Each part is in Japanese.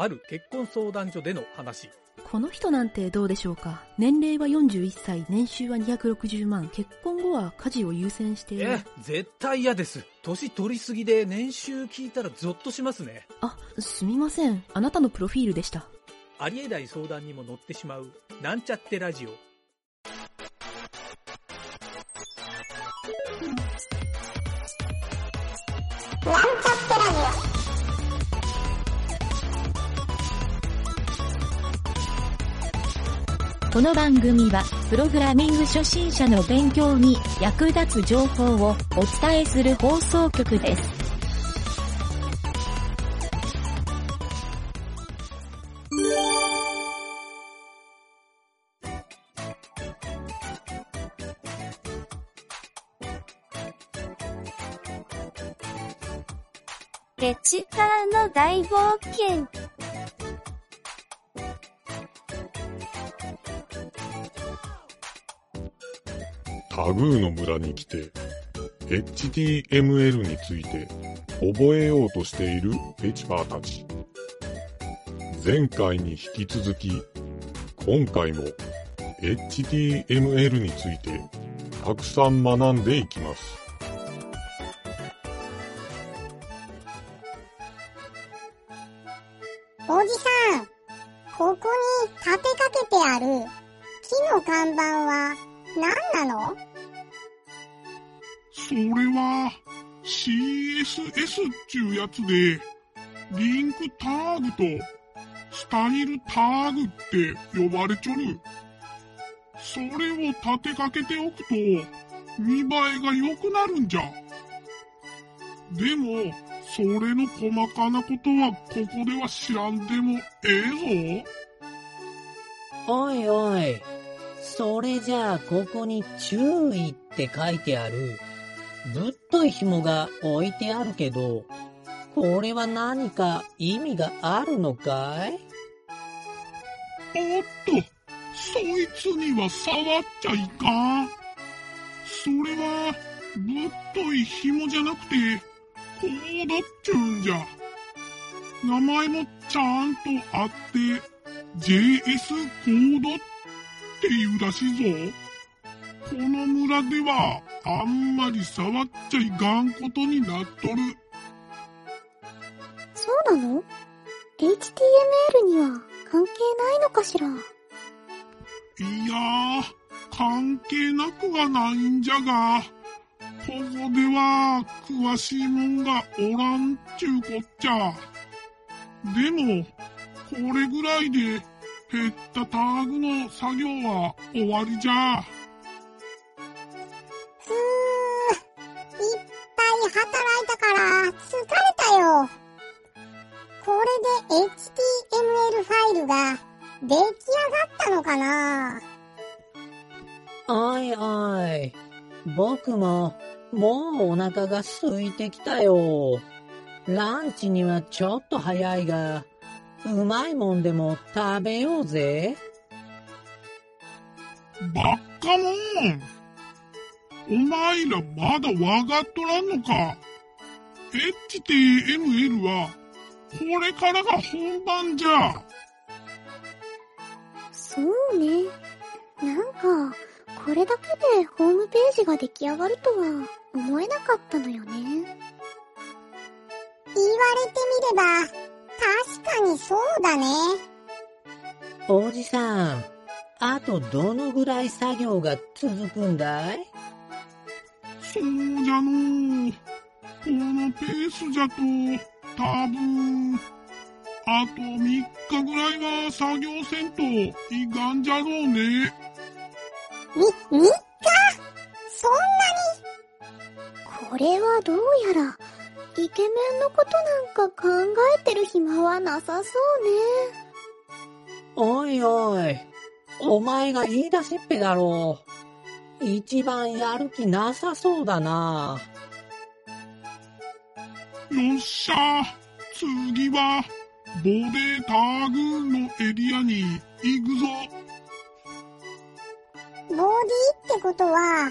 ある結婚相談所での話。この人なんてどうでしょうか？年齢は41歳、年収は260万、結婚後は家事を優先している。え、絶対嫌です。年取りすぎで年収聞いたらゾッとしますね。あ、すみません。あなたのプロフィールでした。ありえない相談にも乗ってしまう、なんちゃってラジオ。この番組は、プログラミング初心者の勉強に役立つ情報をお伝えする放送局です。レチカーの大冒険。タグーの村に来て、HTML について覚えようとしているペチパーたち。前回に引き続き、今回も HTML についてたくさん学んでいきます。おじさん、ここに立てかけてある木の看板は何なの？それは CSS っちゅうやつで、リンクタグとスタイルタグって呼ばれちょる。それを立てかけておくと見栄えが良くなるんじゃ。でも、それの細かなことはここでは知らんでもええぞ。おいおい。それじゃあここに注意って書いてある。ぶっとい紐が置いてあるけど、これは何か意味があるのかい？おっと、そいつには触っちゃいかん。それは、ぶっとい紐じゃなくて、コードっちゅうんじゃ。名前もちゃんとあって、JS コードっていうらしいぞ。この村では、あんまり触っちゃいかんことになっとる。そうなの ?HTML には関係ないのかしら？いやー、関係なくはないんじゃが、ここでは詳しいもんがおらんちゅうこっちゃ。でも、これぐらいで減ったタグの作業は終わりじゃ。僕も、もうお腹が空いてきたよ。ランチにはちょっと早いが、うまいもんでも食べようぜ。ばっかもん。お前らまだわかっとらんのか。HTML は、これからが本番じゃ。そうね。なんか、これだけでホームページが出来上がるとは思えなかったのよね。言われてみれば、確かにそうだね。おじさん、あとどのぐらい作業が続くんだい？そうじゃのう。このペースじゃと、多分、あと3日ぐらいは作業せんといかんじゃろうね。み、3日そんこれはどうやら、イケメンのことなんか考えてる暇はなさそうね。おいおい、お前が言い出しっぺだろう。一番やる気なさそうだな。よっしゃ次は、ボデータグのエリアに行くぞ。ボディってことは、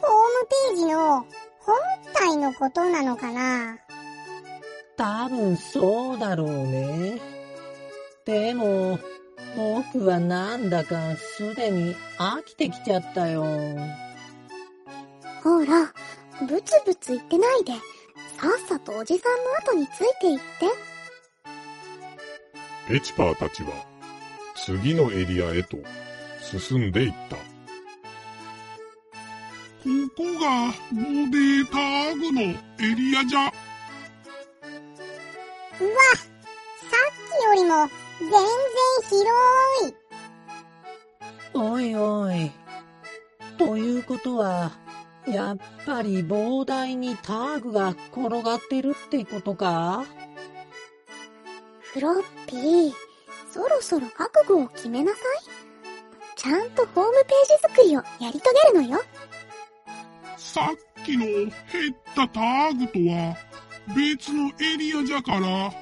ホームページの本体のことなのかな？多分そうだろうね。でも、僕はなんだかすでに飽きてきちゃったよ。ほら、ブツブツ言ってないで、さっさとおじさんの後についていって。エチパーたちは次のエリアへと進んでいった。ここがボデーターグのエリアじゃ。うわ、さっきよりも全然広い。おいおい。ということは、やっぱり膨大にターグが転がってるってことか？フロッピー、そろそろ覚悟を決めなさい。ちゃんとホームページ作りをやり遂げるのよ。さっきの減ったターグとは別のエリアじゃから、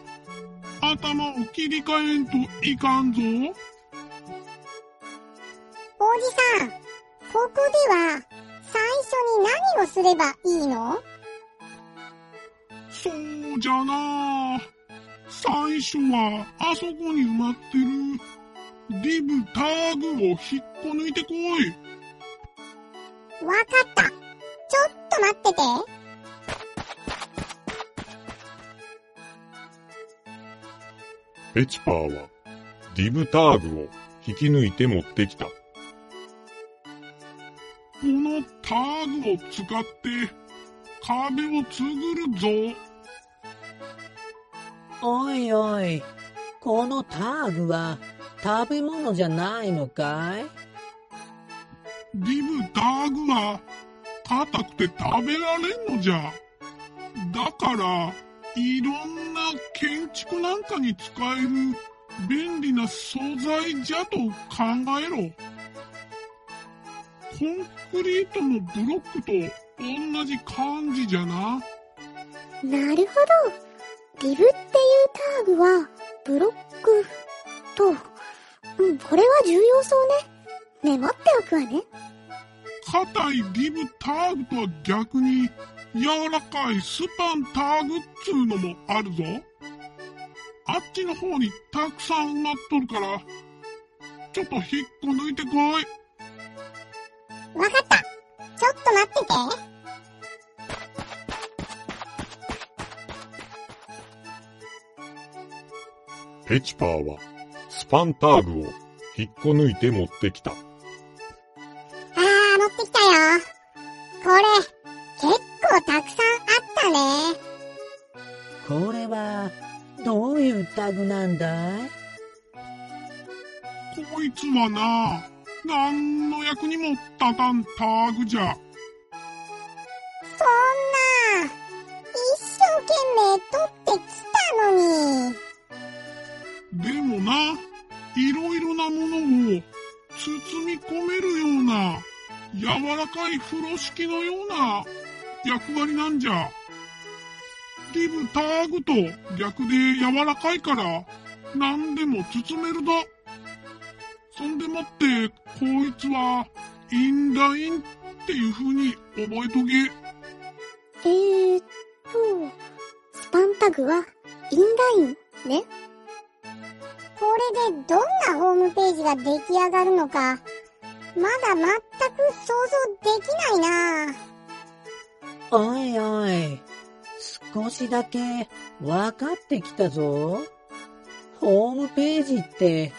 頭を切り替えんといかんぞ。おじさん、ここでは最初に何をすればいいの？そうじゃな最初はあそこに埋まってるリブターグを引っこ抜いてこい。わかった。と待ってて。エチパーはリブターグを引き抜いて持ってきた。このターグを使って壁を作るぞ。おいおい。このターグは食べ物じゃないのかい？リブターグは硬くて食べられんのじゃ。だから、いろんな建築なんかに使える便利な素材じゃと考えろ。コンクリートのブロックと同じ感じじゃな。なるほど。リブっていうターグは、ブロックと、うん、これは重要そうね。メモっておくわね。硬いリブターグとは逆に柔らかいスパンターグっつうのもあるぞ。あっちの方にたくさん埋まっとるから、ちょっと引っこ抜いてこい。わかった。ちょっと待ってて。ペチパーはスパンターグを引っこ抜いて持ってきた。いつはな、何の役にも立たんターグじゃ。そんな、一生懸命取ってきたのに。でもな、いろいろなものを包み込めるような、柔らかい風呂敷のような役割なんじゃ。リブターグと逆で柔らかいから、何でも包めるだ。そんでもって、こいつは、インラインっていう風に覚えとけ。えーっと、スパンタグは、インラインね。これでどんなホームページが出来上がるのか、まだ全く想像できないなおいおい。少しだけ分かってきたぞ。ホームページって、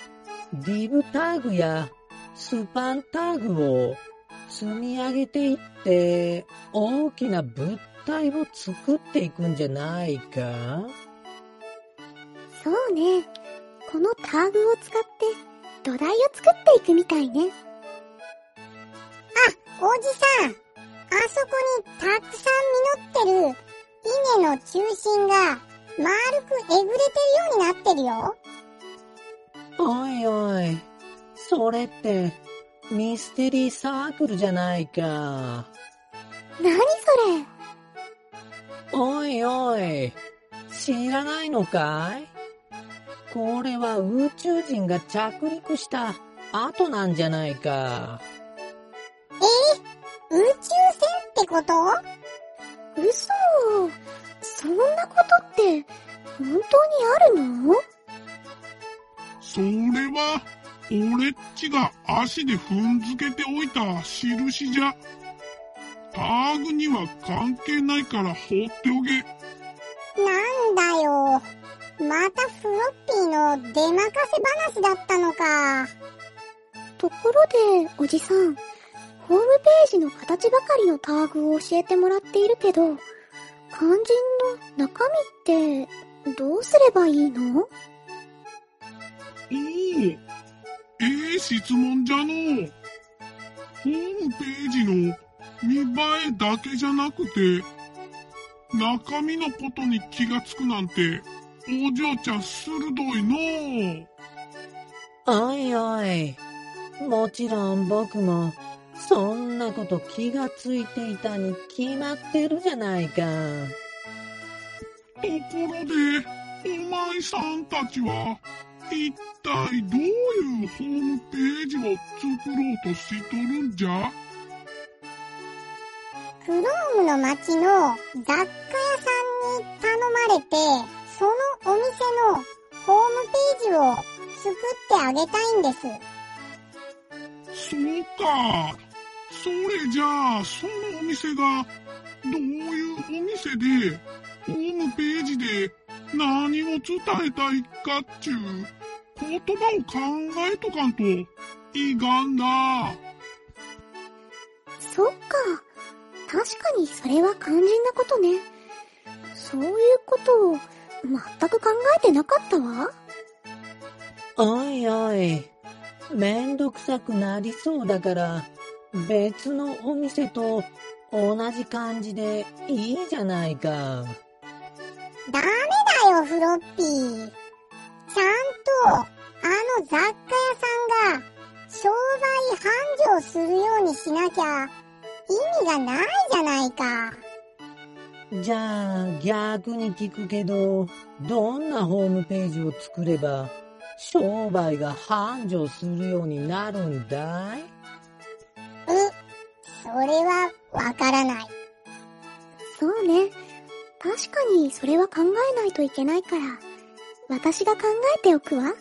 リブタグやスパンタグを積み上げていって、大きな物体を作っていくんじゃないか？そうね。このタグを使って、土台を作っていくみたいね。あ、おじさん。あそこにたくさん実ってる稲の中心が丸くえぐれてるようになってるよ。おいおい。それって、ミステリーサークルじゃないか。なにそれ？おいおい。知らないのかい？これは宇宙人が着陸した後なんじゃないか。宇宙船ってこと？嘘そんなことって、本当にあるの？それは、俺っちが足で踏んづけておいた印じゃ。ターグには関係ないから放っておけ。なんだよ。またフロッピーの出任せ話だったのか。ところで、おじさん、ホームページの形ばかりのターグを教えてもらっているけど、肝心の中身ってどうすればいいの？ええ質問じゃのう。ホームページの見栄えだけじゃなくて、中身のことに気がつくなんて、お嬢ちゃん鋭いのう。おいおい。もちろん僕も、そんなこと気がついていたに決まってるじゃないか。ところで、お前さんたちは、一体どういうホームページを作ろうとしとるんじゃ？クロームの町の雑貨屋さんに頼まれて、そのお店のホームページを作ってあげたいんです。そうか。それじゃあ、そのお店が、どういうお店で、ホームページで何を伝えたいかっちゅう言葉を考えとかんといがんな。そっか。確かにそれは肝心なことね。そういうことを全く考えてなかったわ。おいおい。めんどくさくなりそうだから、別のお店と同じ感じでいいじゃないか。ダメだよ、フロッピー。ちゃんと、あの雑貨屋さんが、商売繁盛するようにしなきゃ、意味がないじゃないか。じゃあ逆に聞くけど、どんなホームページを作れば商売が繁盛するようになるんだい？うそれはわからない。そうね。確かにそれは考えないといけないから、私が考えておくわ。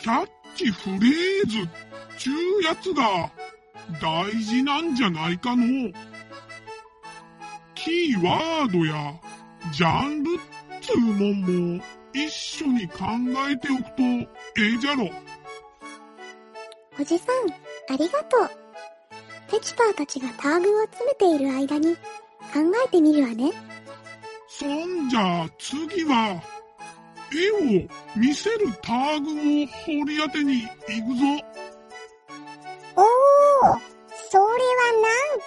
キャッチフレーズちゅうやつが大事なんじゃないかの。キーワードやジャンルっつうもんも一緒に考えておくとええじゃろ。おじさん、ありがとう。ペチパーたちがターグを詰めている間に考えてみるわね。そんじゃ次は絵を見せるターグを掘り当てに行くぞ。おー、それは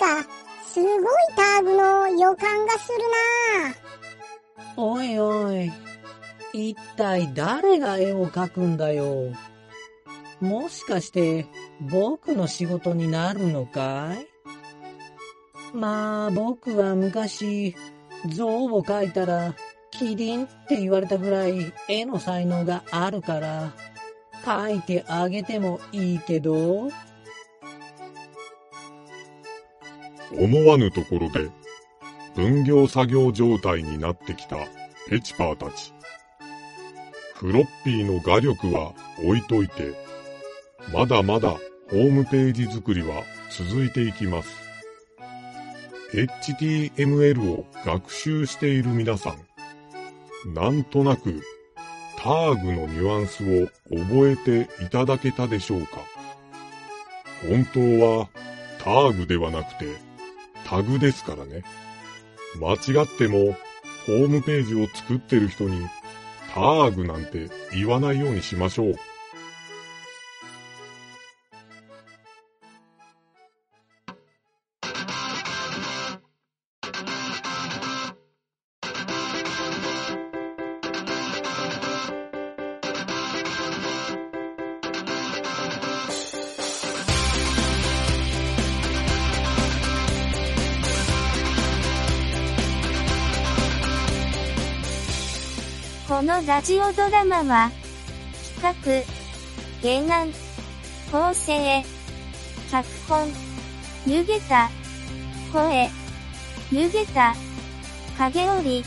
なんか、すごいターグの予感がするなおいおい。一体誰が絵を描くんだよ。もしかして僕の仕事になるのかい？まあ僕は昔象を描いたらキリンって言われたぐらい絵の才能があるから描いてあげてもいいけど思わぬところで分業作業状態になってきたペチパーたち。フロッピーの画力は置いといて、まだまだホームページ作りは続いていきます。HTML を学習している皆さん、なんとなくターグのニュアンスを覚えていただけたでしょうか？本当はターグではなくてタグですからね。間違ってもホームページを作ってる人にターグなんて言わないようにしましょう。このラジオドラマは、企画、原案、構成、脚本、湯桁、声、湯桁、影織、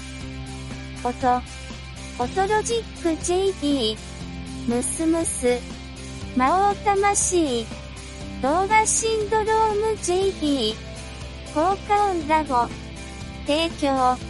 音、音ロジック JP、ムスムス、魔王魂、動画シンドローム JP、効果音ラボ、提供、